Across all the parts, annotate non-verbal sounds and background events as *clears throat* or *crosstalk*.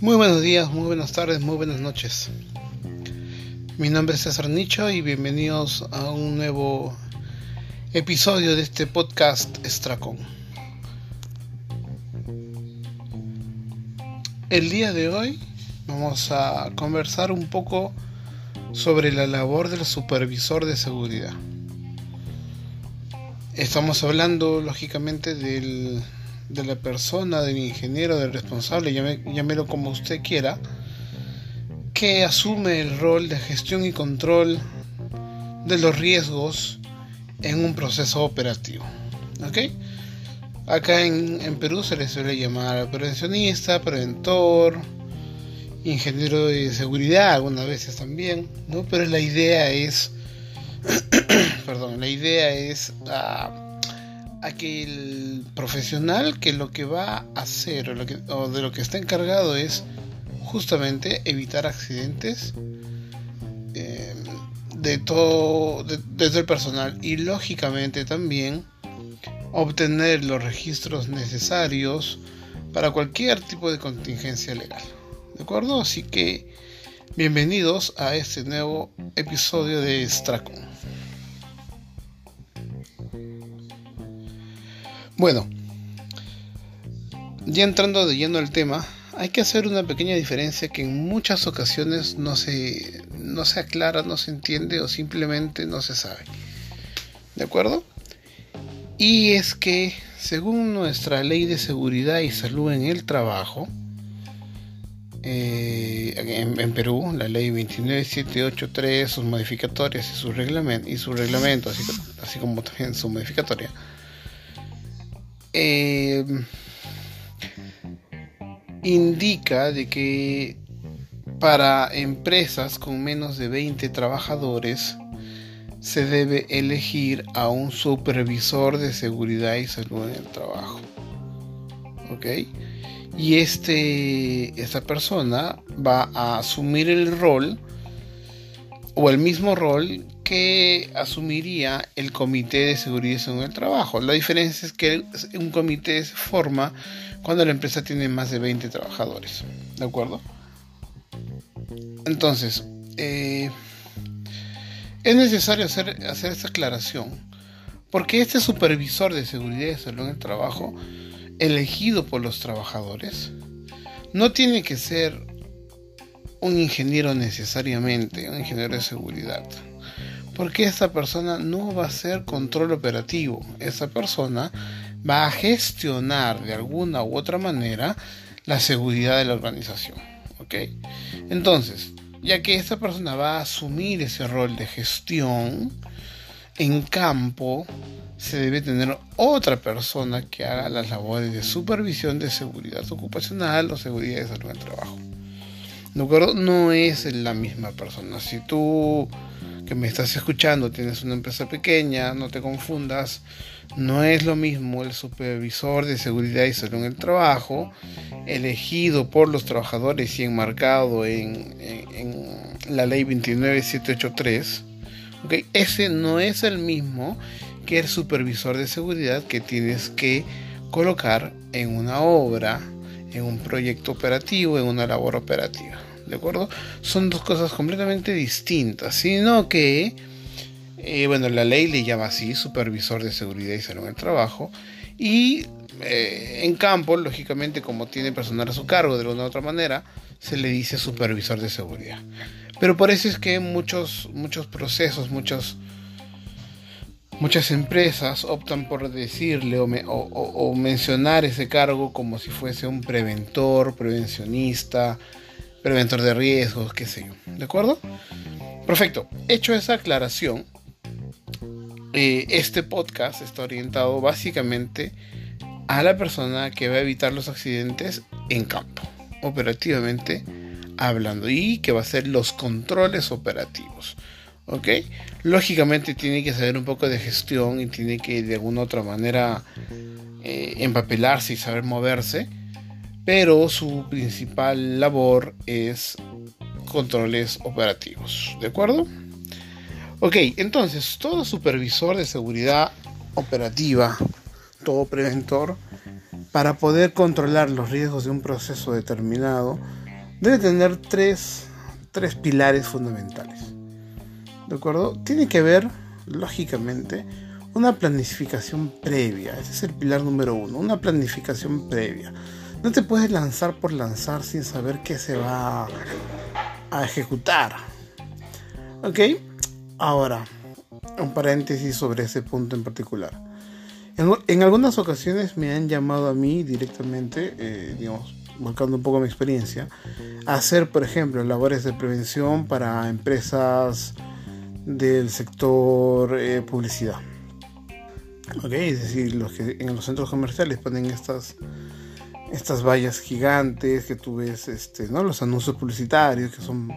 Muy buenos días, muy buenas tardes, muy buenas noches. Mi nombre es César Nicho y bienvenidos a un nuevo episodio de este podcast Estracon. El día de hoy vamos a conversar un poco sobre la labor del supervisor de seguridad. Estamos hablando lógicamente del de la persona, del ingeniero, del responsable, llámelo como usted quiera, que asume el rol de gestión y control de los riesgos en un proceso operativo. ¿Ok? Acá en, en Perú se le suele llamar prevencionista, preventor, ingeniero de seguridad, algunas veces también, ¿no? Pero la idea es, *coughs* perdón, la idea es... Uh, aquel profesional que lo que va a hacer o, de lo que está encargado es justamente evitar accidentes eh, de todo desde el personal y lógicamente también obtener los registros necesarios para cualquier tipo de contingencia legal. De acuerdo así que bienvenidos a este nuevo episodio de Stracon Bueno, ya entrando de lleno al tema, hay que hacer una pequeña diferencia que en muchas ocasiones no se, no se aclara, no se entiende o simplemente no se sabe. ¿De acuerdo? Y es que, según nuestra ley de seguridad y salud en el trabajo, eh, en, Perú, la ley 29783, sus modificatorias y su reglamento, y su reglamento así, así como también su modificatoria, eh, indica de que para empresas con menos de 20 trabajadores se debe elegir a un supervisor de seguridad y salud en el trabajo. ¿Ok? Y este, esta persona va a asumir el rol o el mismo rol que asumiría el Comité de Seguridad en el Trabajo. La diferencia es que un comité se forma cuando la empresa tiene más de 20 trabajadores. ¿De acuerdo? Entonces, eh, es necesario hacer, hacer esta aclaración porque este supervisor de seguridad y salud en el trabajo, elegido por los trabajadores, no tiene que ser un ingeniero necesariamente, un ingeniero de seguridad porque esta persona no va a hacer control operativo. Esa persona va a gestionar de alguna u otra manera la seguridad de la organización. Entonces, ya que esta persona va a asumir ese rol de gestión, en campo se debe tener otra persona que haga las labores de supervisión de seguridad ocupacional o seguridad de salud en trabajo. No es la misma persona. Si tú que me estás escuchando tienes una empresa pequeña, no te confundas, no es lo mismo el supervisor de seguridad y salud en el trabajo, elegido por los trabajadores y enmarcado en, la ley 29783. ¿okay? Ese no es el mismo que el supervisor de seguridad que tienes que colocar en una obra, en un proyecto operativo, en una labor operativa. ¿De acuerdo? Son dos cosas completamente distintas, sino que, eh, bueno, la ley le llama así, supervisor de seguridad y salud en el trabajo, y eh, en campo, lógicamente, como tiene personal a su cargo de una u otra manera, se le dice supervisor de seguridad. Pero por eso es que muchos, muchos procesos, muchos muchas empresas optan por decirle o, o, mencionar ese cargo como si fuese un preventor, prevencionista, preventor de riesgos, qué sé yo. ¿De acuerdo? Perfecto. Hecho esa aclaración, eh, este podcast está orientado básicamente a la persona que va a evitar los accidentes en campo, operativamente hablando, y que va a hacer los controles operativos. ¿Ok? Lógicamente tiene que saber un poco de gestión y tiene que de alguna otra manera eh, empapelarse y saber moverse pero su principal labor es controles operativos, ¿de acuerdo? Ok, entonces todo supervisor de seguridad operativa, todo preventor, para poder controlar los riesgos de un proceso determinado, debe tener tres, tres pilares fundamentales. ¿De acuerdo? Tiene que haber, lógicamente, una planificación previa. Ese es el pilar número uno, una planificación previa. No te puedes lanzar por lanzar sin saber qué se va a ejecutar. ¿Ok? Ahora, un paréntesis sobre ese punto en particular. En, algunas ocasiones me han llamado a mí directamente, eh, digamos, buscando un poco mi experiencia, a hacer, por ejemplo, labores de prevención para empresas del sector eh, publicidad. ¿Ok? Es decir, los que en los centros comerciales ponen estas estas vallas gigantes que tú ves, este, ¿no? Los anuncios publicitarios que son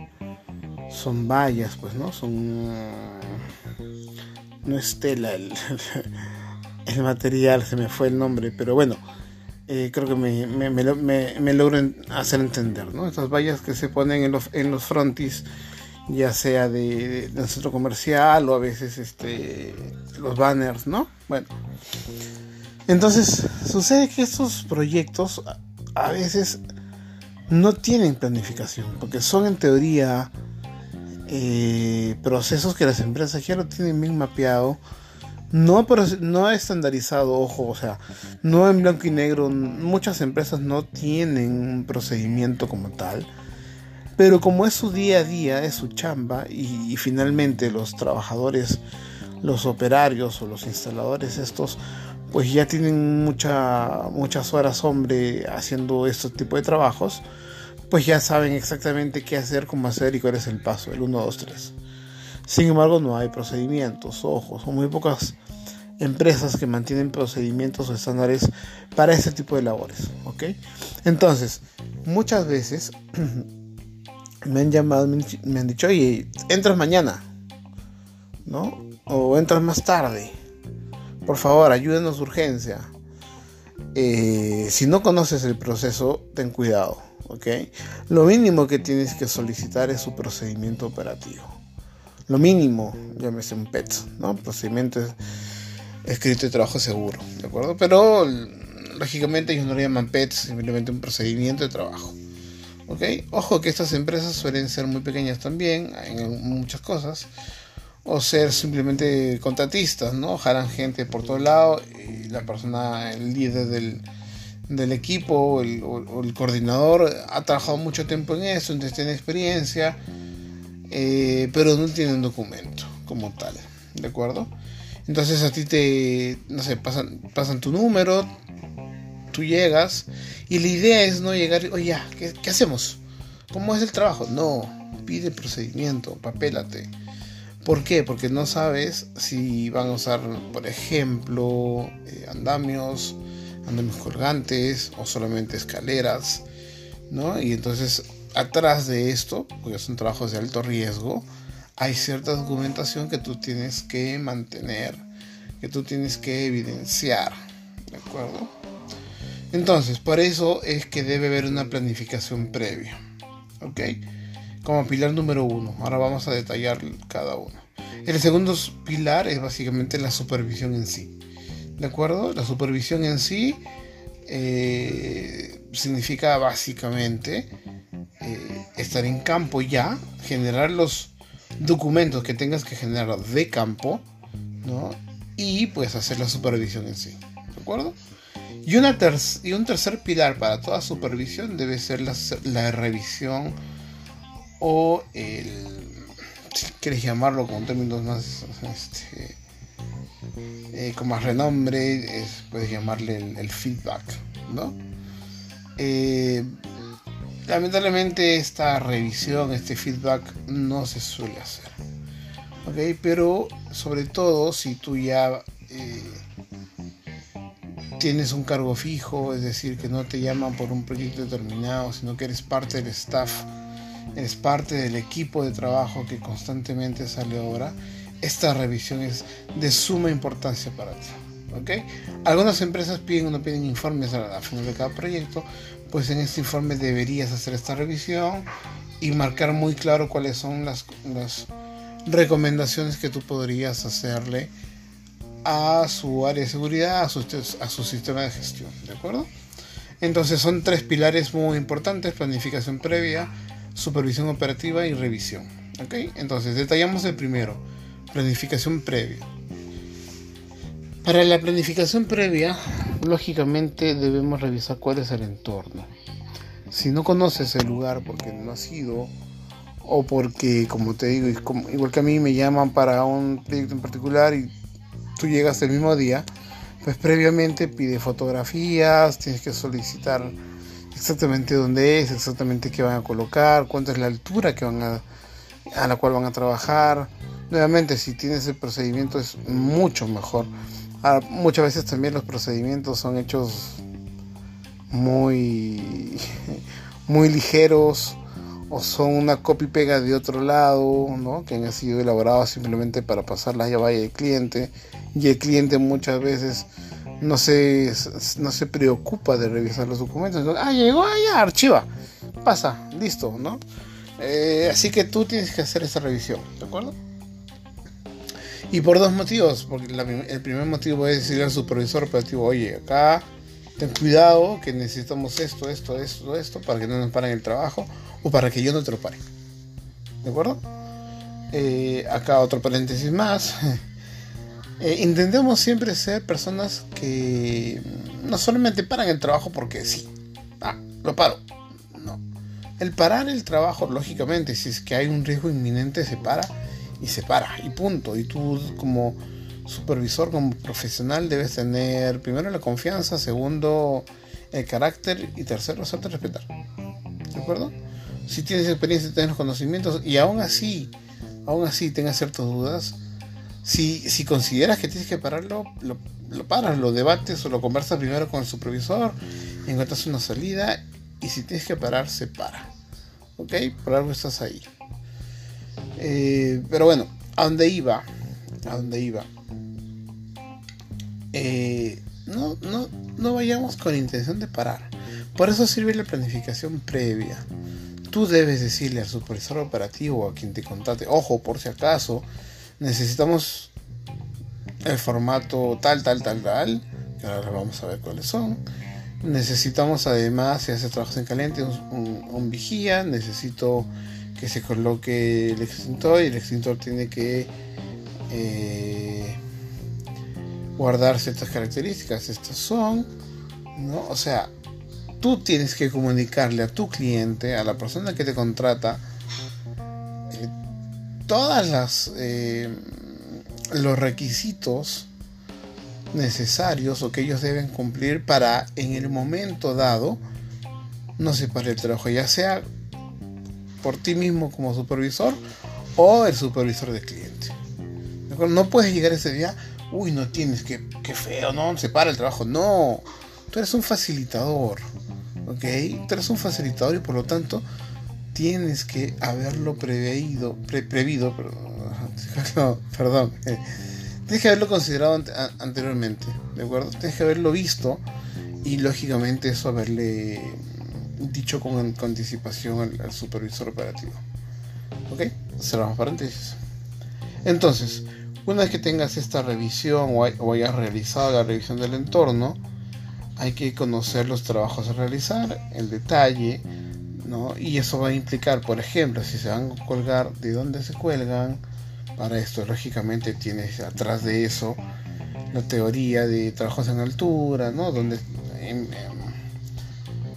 son vallas, pues, ¿no? Son no es tela *laughs* el, material, se me fue el nombre, pero bueno, eh, creo que me, me, me, logro hacer entender, ¿no? Estas vallas que se ponen en los, en los frontis, ya sea de, de, centro comercial o a veces este, los banners, ¿no? Bueno. Entonces, sucede que estos proyectos a veces no tienen planificación, porque son en teoría eh, procesos que las empresas ya lo tienen bien mapeado, no, no estandarizado, ojo, o sea, no en blanco y negro, muchas empresas no tienen un procedimiento como tal, pero como es su día a día, es su chamba, y finalmente los trabajadores, los operarios o los instaladores estos pues ya tienen mucha, muchas horas hombre haciendo este tipo de trabajos, pues ya saben exactamente qué hacer, cómo hacer y cuál es el paso, el 1, 2, 3. Sin embargo, no hay procedimientos, ojos, son muy pocas empresas que mantienen procedimientos o estándares para este tipo de labores, ¿ok? Entonces, muchas veces *clears throat* me han llamado, me han dicho, oye, entras mañana, ¿no? O entras más tarde por favor, ayúdenos urgencia. Eh, si no conoces el proceso, ten cuidado, ¿ok? Lo mínimo que tienes que solicitar es su procedimiento operativo. Lo mínimo, llámese un PET, ¿no? Procedimiento escrito de trabajo seguro, ¿de acuerdo? Pero lógicamente ellos no lo llaman PET, simplemente un procedimiento de trabajo. ¿Ok? Ojo que estas empresas suelen ser muy pequeñas también en muchas cosas o ser simplemente contratistas, ¿no? Jalan gente por todo lado y la persona, el líder del, equipo el, o, el coordinador ha trabajado mucho tiempo en eso, entonces tiene experiencia, eh, pero no tiene un documento como tal, ¿de acuerdo? Entonces a ti te, no sé, pasan, pasan tu número, tú llegas y la idea es no llegar, oye, ¿qué, ¿qué hacemos? ¿Cómo es el trabajo? No, pide procedimiento, papélate ¿Por qué? Porque no sabes si van a usar, por ejemplo, eh, andamios, andamios colgantes o solamente escaleras, ¿no? Y entonces, atrás de esto, porque son trabajos de alto riesgo, hay cierta documentación que tú tienes que mantener, que tú tienes que evidenciar, ¿de acuerdo? Entonces, por eso es que debe haber una planificación previa, ¿ok? Como pilar número uno. Ahora vamos a detallar cada uno. El segundo pilar es básicamente la supervisión en sí. ¿De acuerdo? La supervisión en sí eh, significa básicamente eh, estar en campo ya, generar los documentos que tengas que generar de campo, ¿no? Y pues hacer la supervisión en sí. ¿De acuerdo? Y, una y un tercer pilar para toda supervisión debe ser la, la revisión o el, si quieres llamarlo con términos más, este, eh, más renombre, puedes llamarle el, feedback, ¿no? Eh, lamentablemente esta revisión, este feedback no se suele hacer, ¿ok? Pero sobre todo si tú ya eh, tienes un cargo fijo, es decir, que no te llaman por un proyecto determinado, sino que eres parte del staff es parte del equipo de trabajo que constantemente sale ahora, esta revisión es de suma importancia para ti. ¿okay? Algunas empresas piden o no piden informes a la final de cada proyecto, pues en este informe deberías hacer esta revisión y marcar muy claro cuáles son las, las recomendaciones que tú podrías hacerle a su área de seguridad, a su, a su sistema de gestión, ¿de acuerdo? Entonces son tres pilares muy importantes, planificación previa, supervisión operativa y revisión. ¿Ok? Entonces detallamos el primero, planificación previa. Para la planificación previa, lógicamente debemos revisar cuál es el entorno. Si no conoces el lugar porque no has ido, o porque, como te digo, igual que a mí me llaman para un proyecto en particular y tú llegas el mismo día, pues previamente pide fotografías, tienes que solicitar exactamente dónde es, exactamente qué van a colocar, cuánto es la altura que van a, a la cual van a trabajar. Nuevamente, si tienes el procedimiento es mucho mejor. Ah, muchas veces también los procedimientos son hechos muy, *laughs* muy ligeros o son una copy pega de otro lado, ¿no? que han sido elaborados simplemente para pasar la llave del cliente y el cliente muchas veces no se, no se preocupa de revisar los documentos. ah, llegó, allá, archiva, pasa, listo, ¿no? Eh, así que tú tienes que hacer esa revisión, ¿de acuerdo? Y por dos motivos, porque el primer motivo es decirle al supervisor operativo, oye, acá ten cuidado que necesitamos esto, esto, esto, esto, para que no nos paren el trabajo o para que yo no te lo pare. ¿De acuerdo? Eh, acá otro paréntesis más. *laughs* Eh, intentemos siempre ser personas que no solamente paran el trabajo porque sí. Ah, lo paro. No. El parar el trabajo, lógicamente, si es que hay un riesgo inminente, se para y se para. Y punto. Y tú como supervisor, como profesional, debes tener primero la confianza, segundo el carácter y tercero hacerte respetar. ¿De acuerdo? Si tienes experiencia, tienes los conocimientos y aún así, aún así tengas ciertas dudas, si, si consideras que tienes que pararlo, lo, paras, lo debates o lo conversas primero con el supervisor, encuentras una salida y si tienes que parar, se para. ¿Ok? Por algo estás ahí. Eh, pero bueno, a dónde iba, a dónde iba. Eh, no, no, no vayamos con intención de parar. Por eso sirve la planificación previa. Tú debes decirle al supervisor operativo a quien te contate, ojo, por si acaso, necesitamos el formato tal, tal, tal, tal, ahora vamos a ver cuáles son. Necesitamos además, si hace trabajos en caliente, un, vigía, necesito que se coloque el extintor y el extintor tiene que eh, guardar ciertas características. Estas son, ¿no? O sea, tú tienes que comunicarle a tu cliente, a la persona que te contrata, todas las eh, los requisitos necesarios o que ellos deben cumplir para en el momento dado no separar el trabajo, ya sea por ti mismo como supervisor o el supervisor del cliente. No puedes llegar ese día, uy, no tienes, que, que feo, no, separa el trabajo. No, tú eres un facilitador, ¿ok? Tú eres un facilitador y por lo tanto tienes que haberlo preveído, prevido, *laughs* perdón, eh, tienes que haberlo considerado anteriormente, ¿de acuerdo? Tienes que haberlo visto y lógicamente eso haberle dicho con, anticipación al, supervisor operativo. ¿Ok? Cerramos paréntesis. Entonces, una vez que tengas esta revisión o hayas realizado la revisión del entorno, hay que conocer los trabajos a realizar, el detalle, y eso va a implicar, por ejemplo, si se van a colgar, de dónde se cuelgan. Para esto, lógicamente, tienes atrás de eso la teoría de trabajos en altura, ¿no? Donde,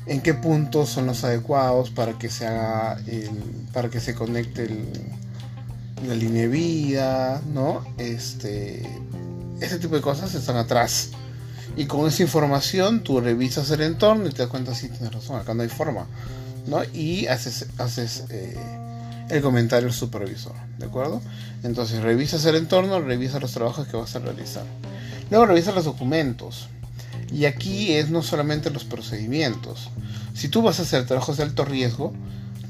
en, qué puntos son los adecuados para que se haga el, para que se conecte la línea de vida, ¿no? Este, ese tipo de cosas están atrás. Y con esa información tú revisas el entorno y te das cuenta si tienes razón, acá no hay forma. Y haces, haces eh, el comentario al supervisor, ¿de acuerdo? Entonces revisas el entorno, revisas los trabajos que vas a realizar. Luego revisas los documentos. Y aquí es no solamente los procedimientos. Si tú vas a hacer trabajos de alto riesgo,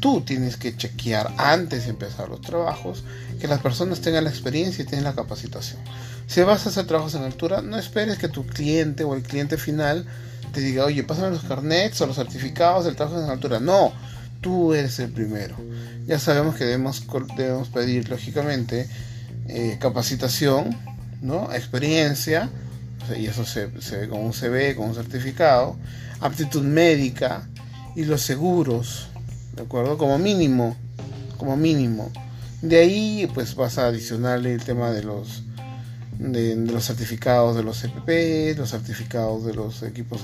tú tienes que chequear antes de empezar los trabajos que las personas tengan la experiencia y tengan la capacitación. Si vas a hacer trabajos en altura, no esperes que tu cliente o el cliente final te diga, oye, pásame los carnets o los certificados del trabajo en altura. No, tú eres el primero. Ya sabemos que debemos, debemos pedir, lógicamente, eh, capacitación, ¿no? experiencia, y eso se, ve con un CV, con un certificado, aptitud médica y los seguros, ¿de acuerdo? Como mínimo, como mínimo. De ahí pues vas a adicionarle el tema de los de, los certificados de los CPP, los certificados de los equipos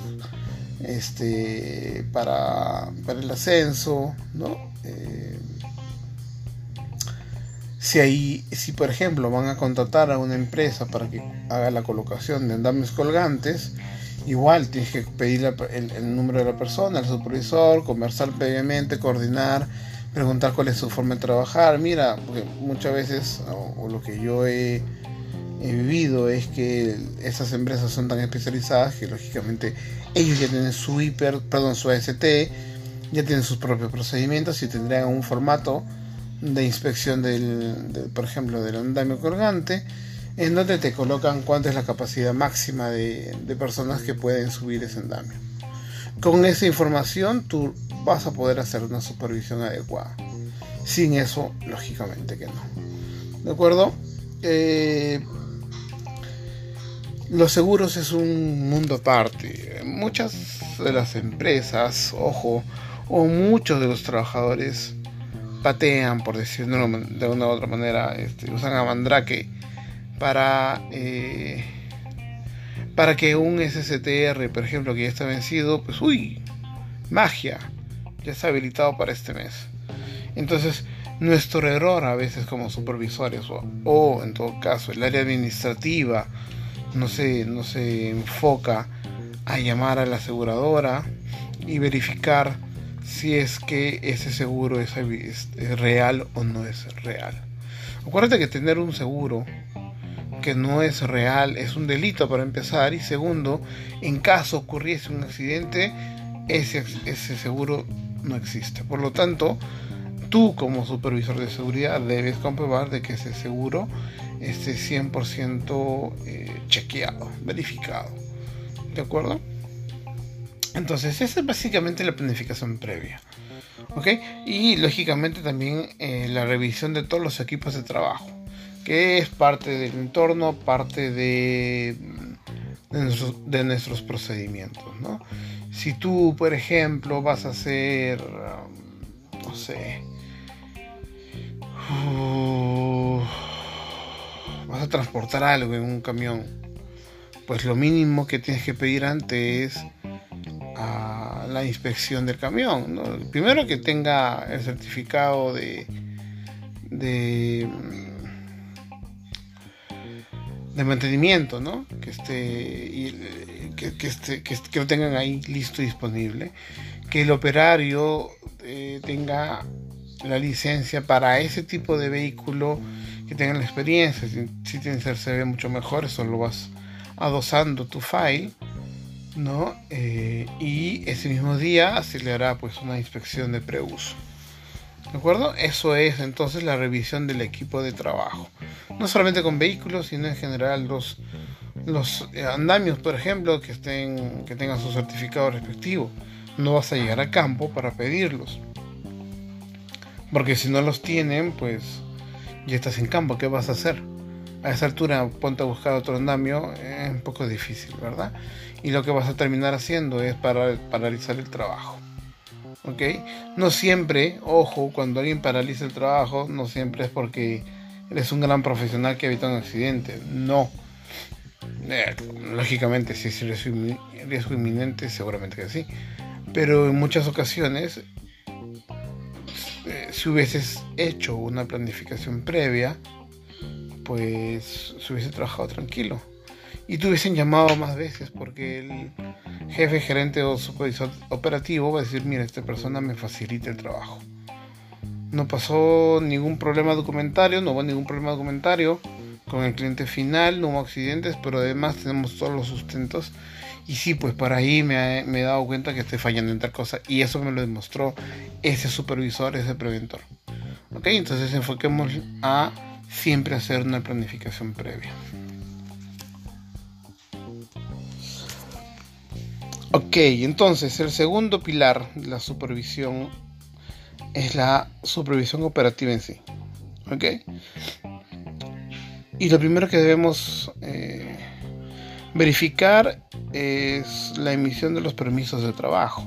este para, para el ascenso, ¿no? Eh, si hay, si por ejemplo van a contratar a una empresa para que haga la colocación de andamios colgantes, igual tienes que pedir el, número de la persona, el supervisor, conversar previamente, coordinar, preguntar cuál es su forma de trabajar. Mira, porque muchas veces, o, lo que yo he, he, vivido es que esas empresas son tan especializadas que lógicamente ellos ya tienen su hiper, perdón, su AST, ya tienen sus propios procedimientos y tendrían un formato de inspección del, por ejemplo, del andamio colgante, en donde te colocan cuánta es la capacidad máxima de, personas que pueden subir ese andamio. Con esa información tú vas a poder hacer una supervisión adecuada. Sin eso, lógicamente que no. ¿De acuerdo? Eh, los seguros es un mundo aparte. Muchas de las empresas, ojo, o muchos de los trabajadores patean, por decirlo de una u otra manera, este, usan a Mandrake para, eh, para que un SSTR, por ejemplo, que ya está vencido, pues uy, magia, ya está habilitado para este mes. Entonces, nuestro error a veces como supervisores o, o en todo caso el área administrativa no se, no se enfoca a llamar a la aseguradora y verificar si es que ese seguro es, real o no es real. Acuérdate que tener un seguro que no es real es un delito para empezar y segundo, en caso ocurriese un accidente, ese, ese seguro no existe. Por lo tanto, tú como supervisor de seguridad debes comprobar de que ese seguro esté 100% eh, chequeado, verificado. ¿De acuerdo? Entonces, esa es básicamente la planificación previa. ¿Ok? Y lógicamente también eh, la revisión de todos los equipos de trabajo, que es parte del entorno, parte de, de, nuestros, procedimientos. ¿no? Si tú, por ejemplo, vas a hacer, um, no sé, uh, vas a transportar algo en un camión, pues lo mínimo que tienes que pedir antes es la inspección del camión. Primero que tenga el certificado de, de, de mantenimiento, ¿no? que, esté, que, que, esté, que, lo tengan ahí listo y disponible. Que el operario eh, tenga la licencia para ese tipo de vehículo, que tengan la experiencia. Si, si tienes el CV mucho mejor, eso lo vas adosando tu file ¿no? Eh, y ese mismo día se le hará pues una inspección de preuso. ¿De acuerdo? Eso es entonces la revisión del equipo de trabajo. No solamente con vehículos, sino en general los, los andamios, por ejemplo, que, estén, que tengan su certificado respectivo. No vas a llegar a campo para pedirlos. Porque si no los tienen, pues ya estás en campo, ¿qué vas a hacer? A esa altura ponte a buscar otro andamio, es un poco difícil, ¿verdad? y lo que vas a terminar haciendo es para, paralizar el trabajo. ¿Ok? No siempre, ojo, cuando alguien paraliza el trabajo, no siempre es porque eres un gran profesional que evita un accidente. No. Eh, lógicamente, si es riesgo inminente, seguramente que sí. Pero en muchas ocasiones, eh, si hubieses hecho una planificación previa, pues se hubiese trabajado tranquilo y te hubiesen llamado más veces porque el jefe, gerente o supervisor operativo va a decir, mira, esta persona me facilita el trabajo. No pasó ningún problema documentario, no hubo ningún problema documentario con el cliente final, no hubo accidentes, pero además tenemos todos los sustentos. Y sí, pues por ahí me, he dado cuenta que estoy fallando en tal cosa. Y eso me lo demostró ese supervisor, ese preventor. Ok, entonces enfoquemos a siempre hacer una planificación previa. Ok, entonces el segundo pilar de la supervisión es la supervisión operativa en sí. Ok. Y lo primero que debemos eh, Verificar es la emisión de los permisos de trabajo.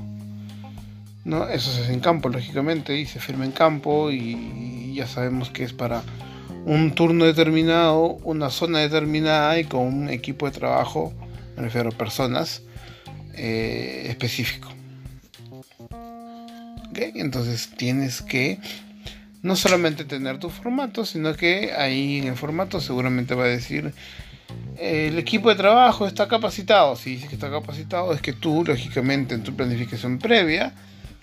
¿no? Eso se hace en campo, lógicamente, y se firma en campo y ya sabemos que es para un turno determinado, una zona determinada y con un equipo de trabajo, me refiero a personas, eh, específico. Entonces tienes que no solamente tener tu formato, sino que ahí en el formato seguramente va a decir el equipo de trabajo está capacitado. Si dice que está capacitado, es que tú, lógicamente, en tu planificación previa,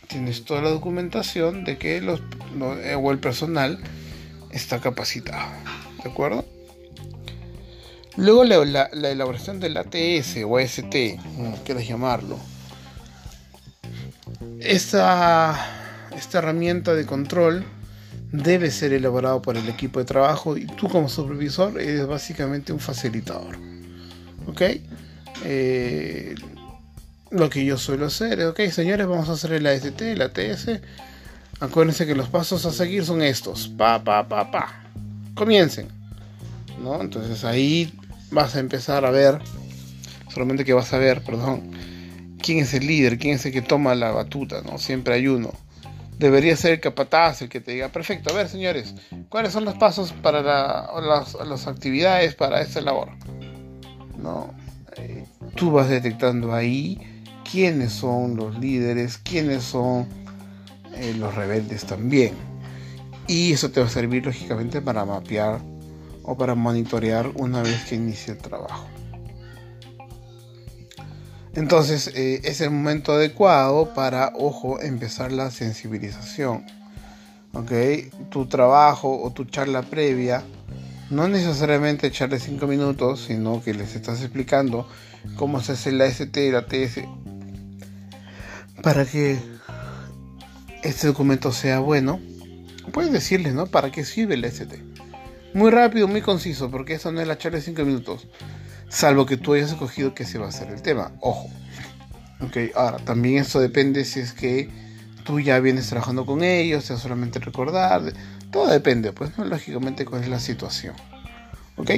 tienes toda la documentación de que los, eh, o el personal está capacitado. ¿De acuerdo? Luego la, elaboración del ATS o AST, como quieras llamarlo. Esta, esta herramienta de control debe ser elaborado por el equipo de trabajo y tú como supervisor eres básicamente un facilitador. ¿Ok? Eh, lo que yo suelo hacer es, ok señores, vamos a hacer el AST, el ATS. Acuérdense que los pasos a seguir son estos. Pa, pa, pa, pa. Comiencen. ¿No? Entonces ahí vas a empezar a ver, solamente que vas a ver, perdón, quién es el líder, quién es el que toma la batuta, ¿no? Siempre hay uno. Debería ser el capataz, el que te diga, perfecto, a ver señores, ¿cuáles son los pasos para las, actividades para esta labor? ¿No? Eh, tú vas detectando ahí quiénes son los líderes, quiénes son eh, los rebeldes también. Y eso te va a servir lógicamente para mapear o para monitorear una vez que inicie el trabajo. Entonces eh, es el momento adecuado para, ojo, empezar la sensibilización. ¿Ok? Tu trabajo o tu charla previa, no necesariamente echarle 5 minutos, sino que les estás explicando cómo se hace la ST y la TS para que este documento sea bueno. Puedes decirles, ¿no? ¿Para qué sirve el ST? Muy rápido, muy conciso, porque eso no es la charla de 5 minutos. Salvo que tú hayas escogido que se va a hacer el tema. Ojo. Ok, ahora también eso depende si es que tú ya vienes trabajando con ellos, sea solamente recordar. Todo depende, pues, lógicamente, cuál es la situación. Ok.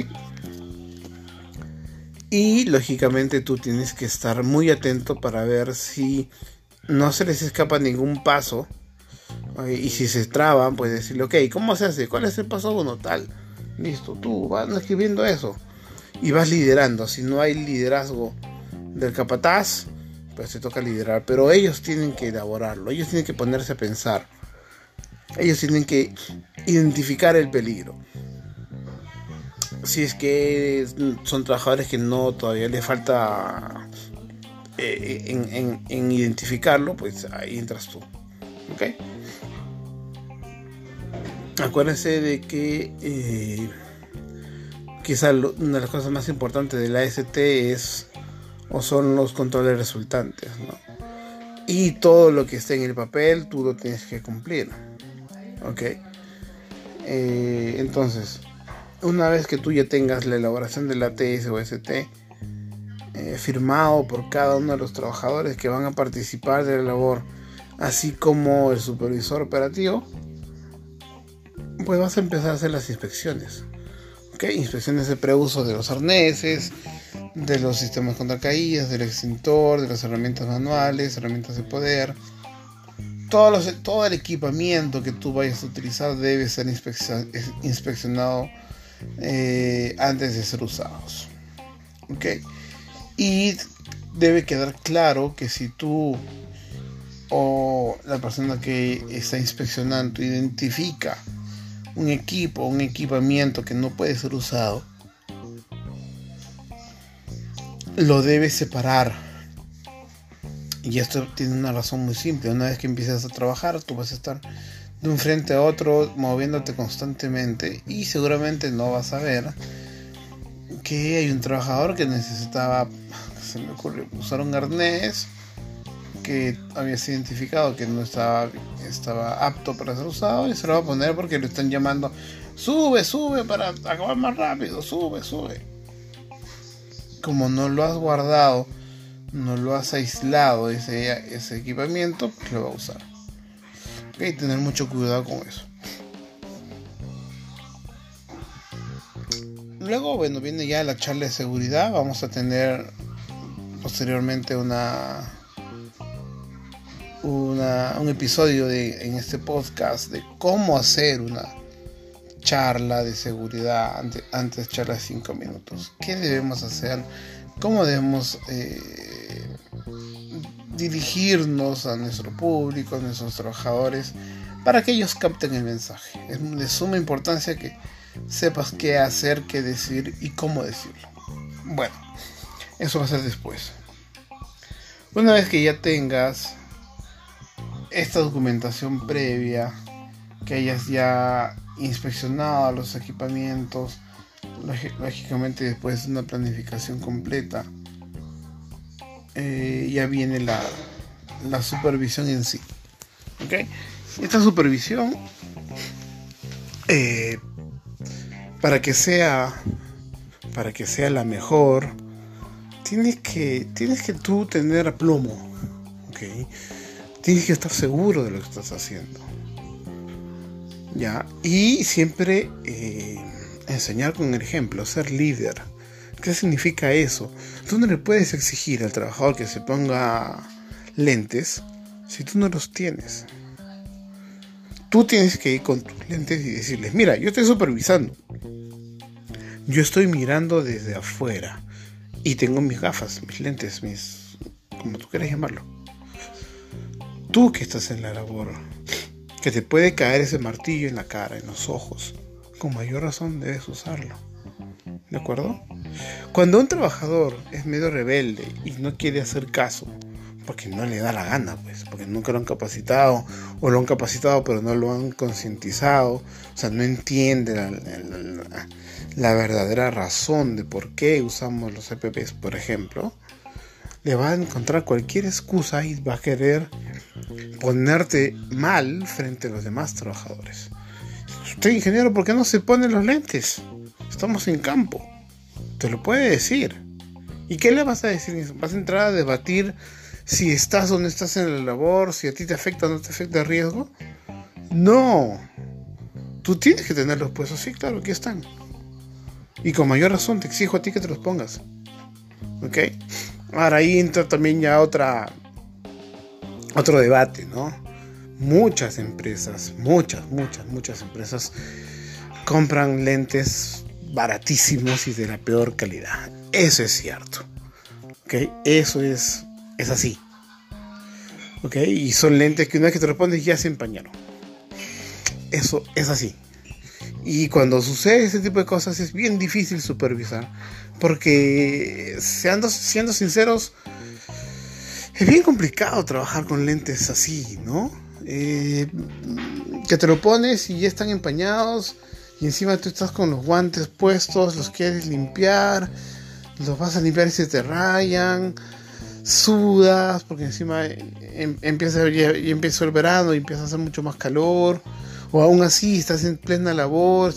Y lógicamente tú tienes que estar muy atento para ver si no se les escapa ningún paso. Y si se traban, pues decirle, ok, ¿cómo se hace? ¿Cuál es el paso uno? Tal. Listo, tú vas escribiendo eso y vas liderando. Si no hay liderazgo del capataz, pues se toca liderar. Pero ellos tienen que elaborarlo, ellos tienen que ponerse a pensar. Ellos tienen que identificar el peligro. Si es que son trabajadores que no todavía les falta eh, en, en, identificarlo, pues ahí entras tú. Acuérdense de que eh, quizá una de las cosas más importantes de la AST es o son los controles resultantes, ¿no? Y todo lo que esté en el papel tú lo tienes que cumplir, ¿ok? Eh, entonces, una vez que tú ya tengas la elaboración del ATS o ST eh, firmado por cada uno de los trabajadores que van a participar de la labor, así como el supervisor operativo, pues vas a empezar a hacer las inspecciones. Inspecciones de preuso de los arneses, de los sistemas contra caídas, del extintor, de las herramientas manuales, herramientas de poder. Todo, todo el equipamiento que tú vayas a utilizar debe ser inspeccionado eh, antes de ser usados. ¿ok? Y debe quedar claro que si tú o la persona que está inspeccionando identifica un equipo, un equipamiento que no puede ser usado, lo debes separar. Y esto tiene una razón muy simple. Una vez que empiezas a trabajar, tú vas a estar de un frente a otro moviéndote constantemente y seguramente no vas a ver que hay un trabajador que necesitaba, se me ocurre, usar un arnés que habías identificado que no estaba, estaba apto para ser usado y se lo va a poner porque lo están llamando sube, sube para acabar más rápido, sube, sube. Como no lo has guardado, no lo has aislado ese, ese equipamiento, pues lo va a usar. Hay que tener mucho cuidado con eso. luego, bueno, viene ya la charla de seguridad. Vamos a tener posteriormente una, una un episodio de, en este podcast de cómo hacer una charla de seguridad antes, antes charla de 5 minutos. ¿Qué debemos hacer? ¿Cómo debemos eh, dirigirnos a nuestro público, a nuestros trabajadores, para que ellos capten el mensaje? Es de suma importancia que sepas qué hacer, qué decir y cómo decirlo. Bueno, eso va a ser después. Una vez que ya tengas esta documentación previa, que hayas ya inspeccionado los equipamientos, lógicamente después de una planificación completa, eh, ya viene la, la supervisión en sí. ¿Ok? Esta supervisión eh, para que sea para que sea la mejor tienes que tienes que tú tener aplomo ¿ok? Tienes que estar seguro de lo que estás haciendo ya y siempre eh, enseñar con el ejemplo ser líder ¿qué significa eso? tú no le puedes exigir al trabajador que se ponga lentes si tú no los tienes tú tienes que ir con tus lentes y decirles, mira, yo estoy supervisando. Yo estoy mirando desde afuera. Y tengo mis gafas, mis lentes, mis... como tú quieras llamarlo. Tú que estás en la labor, que te puede caer ese martillo en la cara, en los ojos, con mayor razón debes usarlo. ¿De acuerdo? Cuando un trabajador es medio rebelde y no quiere hacer caso, porque no le da la gana, pues, porque nunca lo han capacitado, o lo han capacitado pero no lo han concientizado, o sea, no entiende la, verdadera razón de por qué usamos los EPPs, por ejemplo, le va a encontrar cualquier excusa y va a querer ponerte mal frente a los demás trabajadores. Usted, ingeniero, ¿por qué no se pone los lentes? Estamos en campo. Te lo puede decir. ¿Y qué le vas a decir? ¿Vas a entrar a debatir si estás donde estás en la labor, si a ti te afecta o no te afecta el riesgo. No. Tú tienes que tenerlos puestos. Sí, claro, aquí están. Y con mayor razón te exijo a ti que te los pongas. ¿Ok? Ahora ahí entra también ya otra, otro debate, ¿no? Muchas empresas, muchas, muchas, muchas empresas compran lentes baratísimos y de la peor calidad. Eso es cierto. ¿Ok? Eso es es así. ¿Ok? Y son lentes que una vez que te respondes ya se empañaron. Eso es así. Y cuando sucede ese tipo de cosas es bien difícil supervisar. Porque, siendo, siendo sinceros, es bien complicado trabajar con lentes así, ¿no? Eh, que te lo pones y ya están empañados. Y encima tú estás con los guantes puestos, los quieres limpiar. Los vas a limpiar y se te rayan sudas, porque encima em, empieza, ya, empieza el verano y empieza a hacer mucho más calor, o aún así estás en plena labor,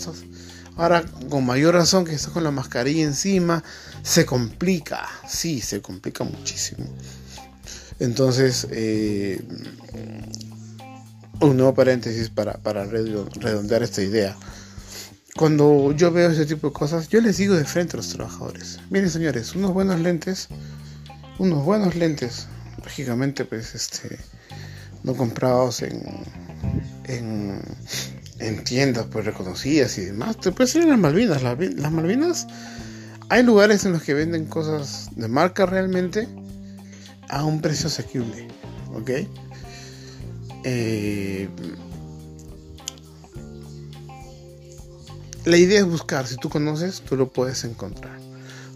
ahora con mayor razón que estás con la mascarilla encima, se complica, sí, se complica muchísimo. Entonces, eh, un nuevo paréntesis para, redondear esta idea. Cuando yo veo ese tipo de cosas, yo les digo de frente a los trabajadores, miren señores, unos buenos lentes unos buenos lentes, lógicamente pues este no comprados en, en, tiendas pues reconocidas y demás, te puedes ir a las Malvinas, las, Malvinas hay lugares en los que venden cosas de marca realmente a un precio asequible, ¿ok? Eh, la idea es buscar, si tú conoces, tú lo puedes encontrar.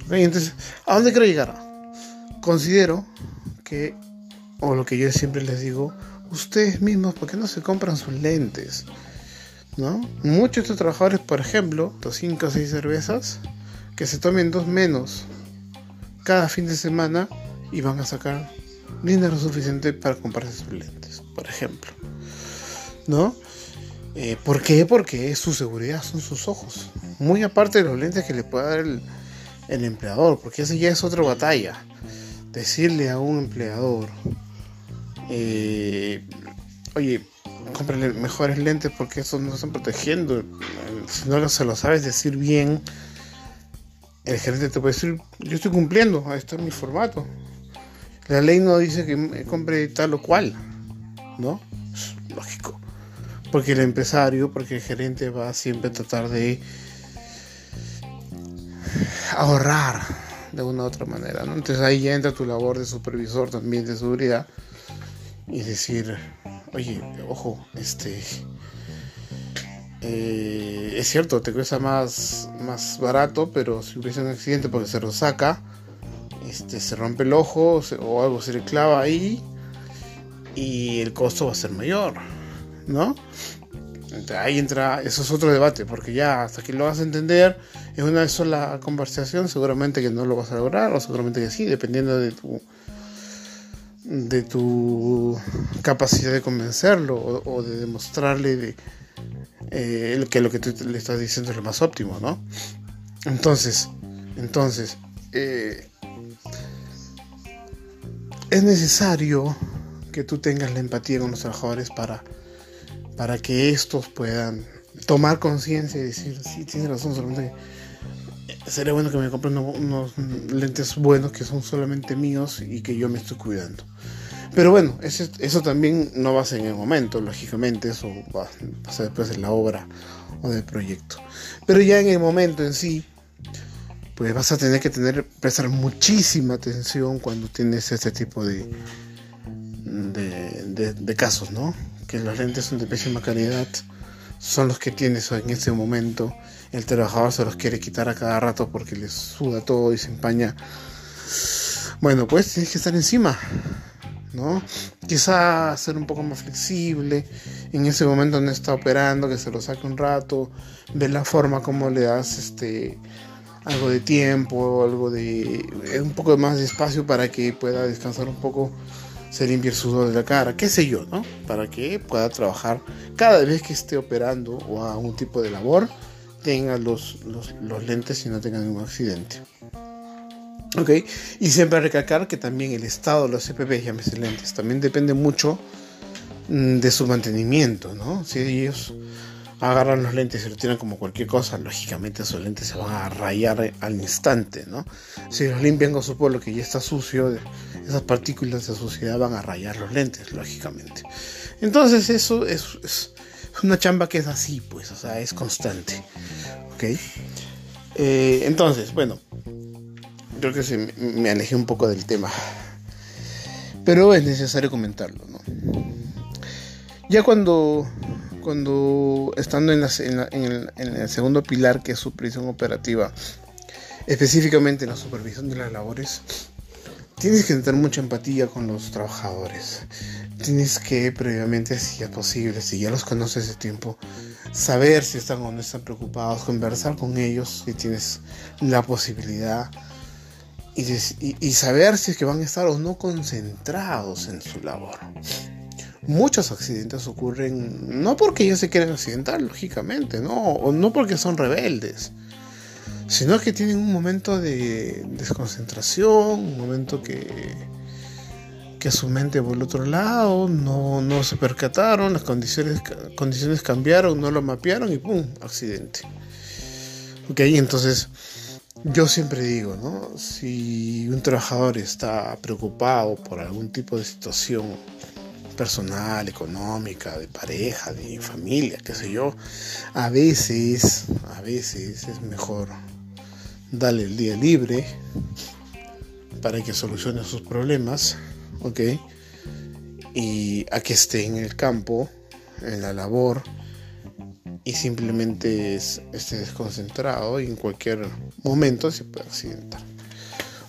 Entonces, ¿a dónde quiero llegar? considero que, o lo que yo siempre les digo, ustedes mismos, ¿por qué no se compran sus lentes? ¿No? Muchos de estos trabajadores, por ejemplo, dos 5 o 6 cervezas, que se tomen dos menos cada fin de semana y van a sacar dinero suficiente para comprarse sus lentes, por ejemplo. ¿No? Eh, ¿Por qué? Porque su seguridad son sus ojos. Muy aparte de los lentes que le pueda dar el, el empleador, porque eso ya es otra batalla decirle a un empleador, eh, oye, cómprale mejores lentes porque estos no están protegiendo. Si no se lo sabes decir bien, el gerente te puede decir, yo estoy cumpliendo, ahí está mi formato. La ley no dice que me compre tal o cual, ¿no? Es lógico. Porque el empresario, porque el gerente va siempre a tratar de ahorrar de una u otra manera, ¿no? Entonces ahí ya entra tu labor de supervisor también de seguridad y decir, oye, ojo, este, eh, es cierto, te cuesta más, más barato, pero si hubiese un accidente porque se lo saca, este, se rompe el ojo o algo se le clava ahí y el costo va a ser mayor, ¿no? ahí entra, eso es otro debate, porque ya hasta que lo vas a entender en una sola conversación, seguramente que no lo vas a lograr, o seguramente que sí, dependiendo de tu de tu capacidad de convencerlo o, de demostrarle de, eh, que lo que tú le estás diciendo es lo más óptimo, ¿no? Entonces, entonces, eh, es necesario que tú tengas la empatía con los trabajadores para, para que estos puedan tomar conciencia y decir, sí, tiene razón, solamente sería bueno que me compren unos lentes buenos que son solamente míos y que yo me estoy cuidando. Pero bueno, eso, eso también no va a ser en el momento, lógicamente, eso va, a ser después de la obra o del proyecto. Pero ya en el momento en sí, pues vas a tener que tener, prestar muchísima atención cuando tienes este tipo de, de, de casos, ¿no? Que los lentes son de pésima calidad, son los que tienes en ese momento el trabajador se los quiere quitar a cada rato porque les suda todo y se empaña. Bueno, pues tienes que estar encima, ¿no? Quizá ser un poco más flexible en ese momento donde está operando, que se lo saque un rato, ver la forma como le das este algo de tiempo, algo de un poco más de espacio para que pueda descansar un poco, se limpie el sudor de la cara, qué sé yo, ¿no? Para que pueda trabajar cada vez que esté operando o a un tipo de labor tenga los, los, lentes y no tenga ningún accidente. Ok, y siempre recalcar que también el estado de los CPP, llámese lentes, también depende mucho mm, de su mantenimiento, ¿no? Si ellos agarran los lentes y lo tiran como cualquier cosa, lógicamente esos lentes se van a rayar al instante, ¿no? Si los limpian con su polvo que ya está sucio, esas partículas de suciedad van a rayar los lentes, lógicamente. Entonces eso es es una chamba que es así, pues, o sea, es constante. ¿Ok? Eh, entonces, bueno, creo que se me, alejé un poco del tema. Pero es necesario comentarlo, ¿no? Ya cuando, cuando estando en, en, el, segundo pilar, que es supervisión operativa, específicamente en la supervisión de las labores, tienes que tener mucha empatía con los trabajadores tienes que previamente, si es posible, si ya los conoces de tiempo, saber si están o no están preocupados, conversar con ellos si tienes la posibilidad y, saber si es que van a estar o no concentrados en su labor. Muchos accidentes ocurren no porque ellos se quieren accidentar, lógicamente, no, o no porque son rebeldes, sino que tienen un momento de desconcentración, un momento que que su mente por el otro lado, no, no se percataron, las condiciones, condiciones cambiaron, no lo mapearon y ¡pum! accidente. Ok, entonces yo siempre digo, ¿no? Si un trabajador está preocupado por algún tipo de situación personal, económica, de pareja, de familia, qué sé yo, a veces, a veces es mejor darle el día libre para que solucione sus problemas ¿ok? Y a que esté en el campo, en la labor, y simplemente esté desconcentrado y en cualquier momento se puede accidentar.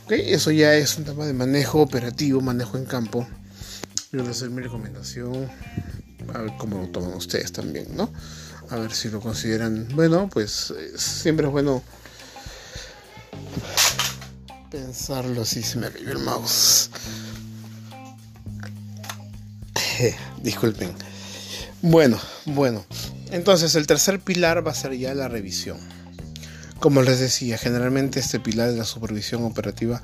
¿Ok? Eso ya es un tema de manejo operativo, manejo en campo. Yo a hacer mi recomendación, a ver cómo lo toman ustedes también, ¿no? A ver si lo consideran bueno, pues siempre es bueno pensarlo si se me cayó el mouse. Disculpen. Bueno, bueno. Entonces el tercer pilar va a ser ya la revisión. Como les decía, generalmente este pilar de la supervisión operativa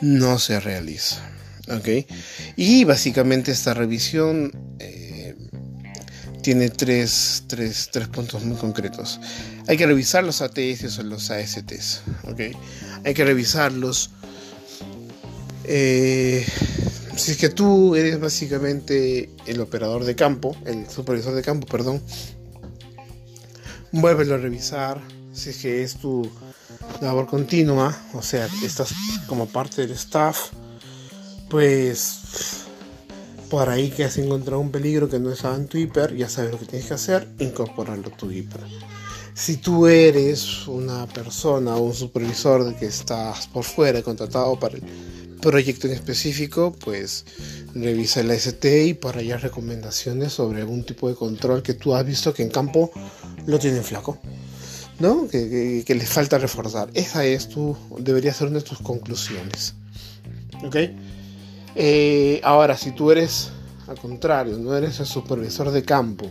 no se realiza. ¿Ok? Y básicamente esta revisión eh, tiene tres, tres, tres, puntos muy concretos. Hay que revisar los ATS o los ASTs. ¿okay? Hay que revisarlos. Eh, si es que tú eres básicamente el operador de campo, el supervisor de campo, perdón, vuélvelo a revisar. Si es que es tu labor continua, o sea, estás como parte del staff, pues por ahí que has encontrado un peligro que no estaba en tu hiper, ya sabes lo que tienes que hacer, incorporarlo a tu hiper. Si tú eres una persona o un supervisor que estás por fuera contratado para el proyecto en específico, pues revisa el ST y por allá recomendaciones sobre algún tipo de control que tú has visto que en campo lo tienen flaco. ¿No? Que, que, les falta reforzar. Esa es tu, debería ser una de tus conclusiones. ¿Ok? Eh, ahora, si tú eres, al contrario, no eres el supervisor de campo,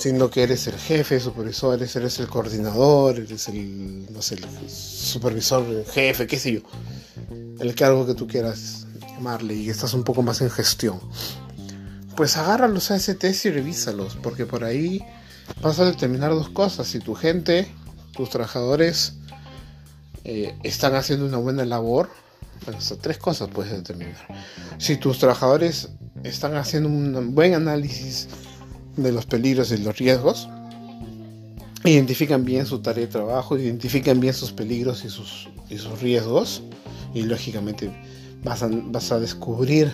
sino que eres el jefe de supervisores, eres el coordinador, eres el, no sé, el supervisor jefe, qué sé yo, el cargo que tú quieras llamarle y estás un poco más en gestión. Pues agarra los ASTs y revísalos, porque por ahí vas a determinar dos cosas. Si tu gente, tus trabajadores eh, están haciendo una buena labor, bueno, hasta tres cosas puedes determinar. Si tus trabajadores están haciendo un buen análisis de los peligros y los riesgos, identifican bien su tarea de trabajo, identifican bien sus peligros y sus, y sus riesgos, y lógicamente vas a, vas a descubrir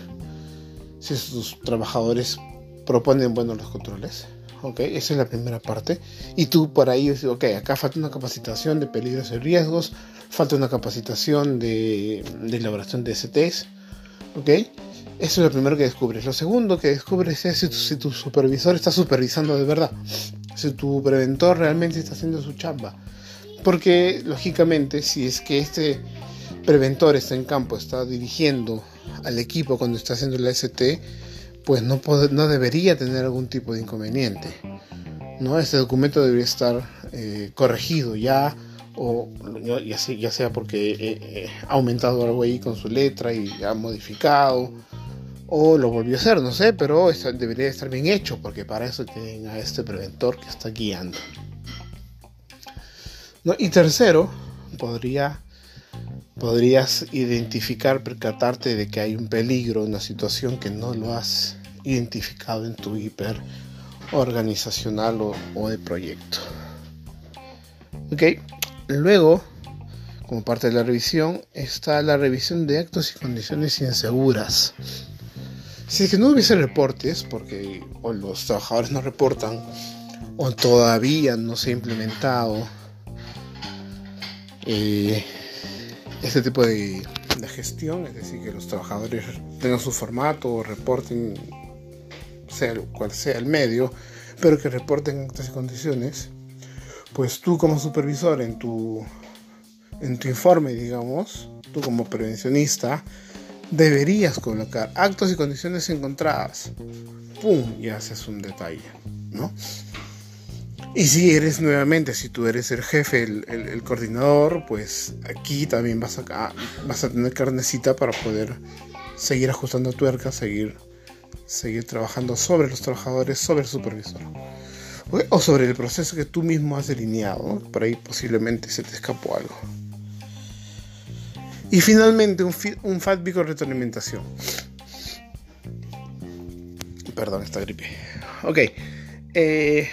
si sus trabajadores proponen buenos los controles. ¿ok? Esa es la primera parte. Y tú por ahí dices, ok, acá falta una capacitación de peligros y riesgos, falta una capacitación de, elaboración de STs, ¿ok? Eso es lo primero que descubres. Lo segundo que descubres es si tu, supervisor está supervisando de verdad, si tu preventor realmente está haciendo su chamba. Porque, lógicamente, si es que este preventor está en campo, está dirigiendo al equipo cuando está haciendo la ST, pues no, no debería tener algún tipo de inconveniente. ¿no? Este documento debería estar eh, corregido ya, o ya sea, porque eh, eh, ha aumentado algo ahí con su letra y ha modificado, o lo volvió a hacer, no sé, pero debería estar bien hecho, porque para eso tienen a este preventor que está guiando. Y tercero, podría podrías identificar, percatarte de que hay un peligro, una situación que no lo has identificado en tu hiper organizacional o, de proyecto. Ok, luego, como parte de la revisión, está la revisión de actos y condiciones inseguras. Si es que no hubiese reportes, porque o los trabajadores no reportan, o todavía no se ha implementado eh, este tipo de, gestión, es decir, que los trabajadores tengan su formato o reporten, sea cual sea el medio, pero que reporten estas condiciones, pues tú como supervisor en tu, en tu informe, digamos, tú como prevencionista, deberías colocar actos y condiciones encontradas. ¡Pum! Y haces un detalle, ¿no? Y si eres nuevamente, si tú eres el jefe, el, coordinador, pues aquí también vas a, tener carnecita para poder seguir ajustando tuercas, seguir, seguir trabajando sobre los trabajadores, sobre el supervisor. O sobre el proceso que tú mismo has delineado. Por ahí posiblemente se te escapó algo. Y finalmente un, un FATB con retroalimentación. Perdón, esta gripe. Ok. Eh,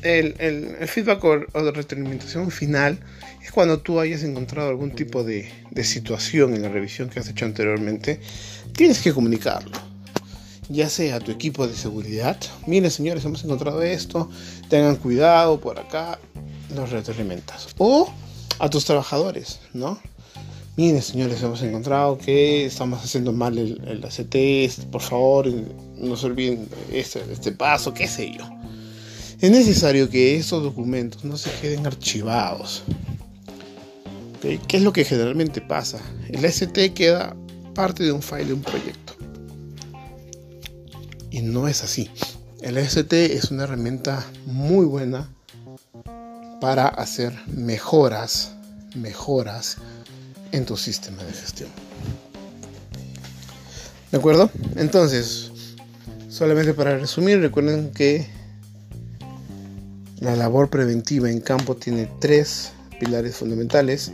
el, feedback o, de retroalimentación final es cuando tú hayas encontrado algún tipo de, situación en la revisión que has hecho anteriormente, tienes que comunicarlo. Ya sea a tu equipo de seguridad, miren señores, hemos encontrado esto, tengan cuidado por acá, los retroalimentas. O a tus trabajadores, ¿no? Miren señores, hemos encontrado que estamos haciendo mal el, el ACT, por favor, no se olviden este, este paso, qué sé yo. Es necesario que esos documentos no se queden archivados. ¿Qué es lo que generalmente pasa? El ST queda parte de un file de un proyecto. Y no es así. El ST es una herramienta muy buena para hacer mejoras, mejoras en tu sistema de gestión. ¿De acuerdo? Entonces, Solamente para resumir, recuerden que la labor preventiva en campo tiene tres pilares fundamentales.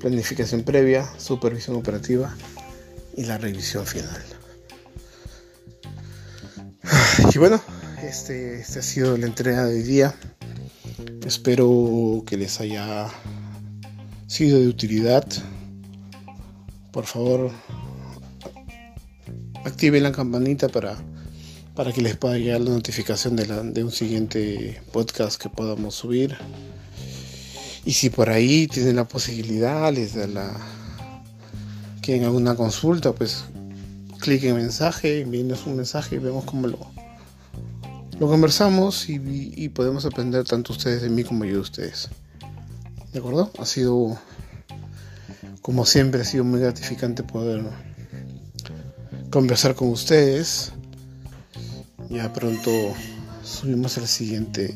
Planificación previa, supervisión operativa y la revisión final. Y bueno, este, este ha sido la entrega de hoy día. Espero que les haya sido de utilidad. Por favor, activen la campanita para, para que les pueda llegar la notificación de, de un siguiente podcast que podamos subir. Y si por ahí tienen la posibilidad, les da la. quieren alguna consulta, pues clic en mensaje, envíenos un mensaje y vemos cómo lo, lo conversamos y, podemos aprender tanto ustedes de mí como yo de ustedes. ¿De acuerdo? Ha sido, como siempre, ha sido muy gratificante poder conversar con ustedes. Ya pronto subimos el siguiente,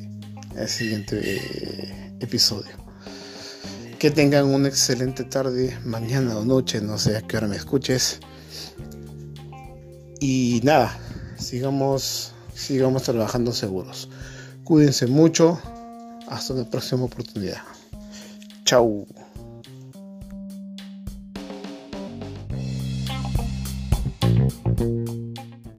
el siguiente eh, episodio. Que tengan una excelente tarde, mañana o noche, no sé a qué hora me escuches. Y nada, sigamos, sigamos trabajando seguros. Cuídense mucho. Hasta la próxima oportunidad. Chau.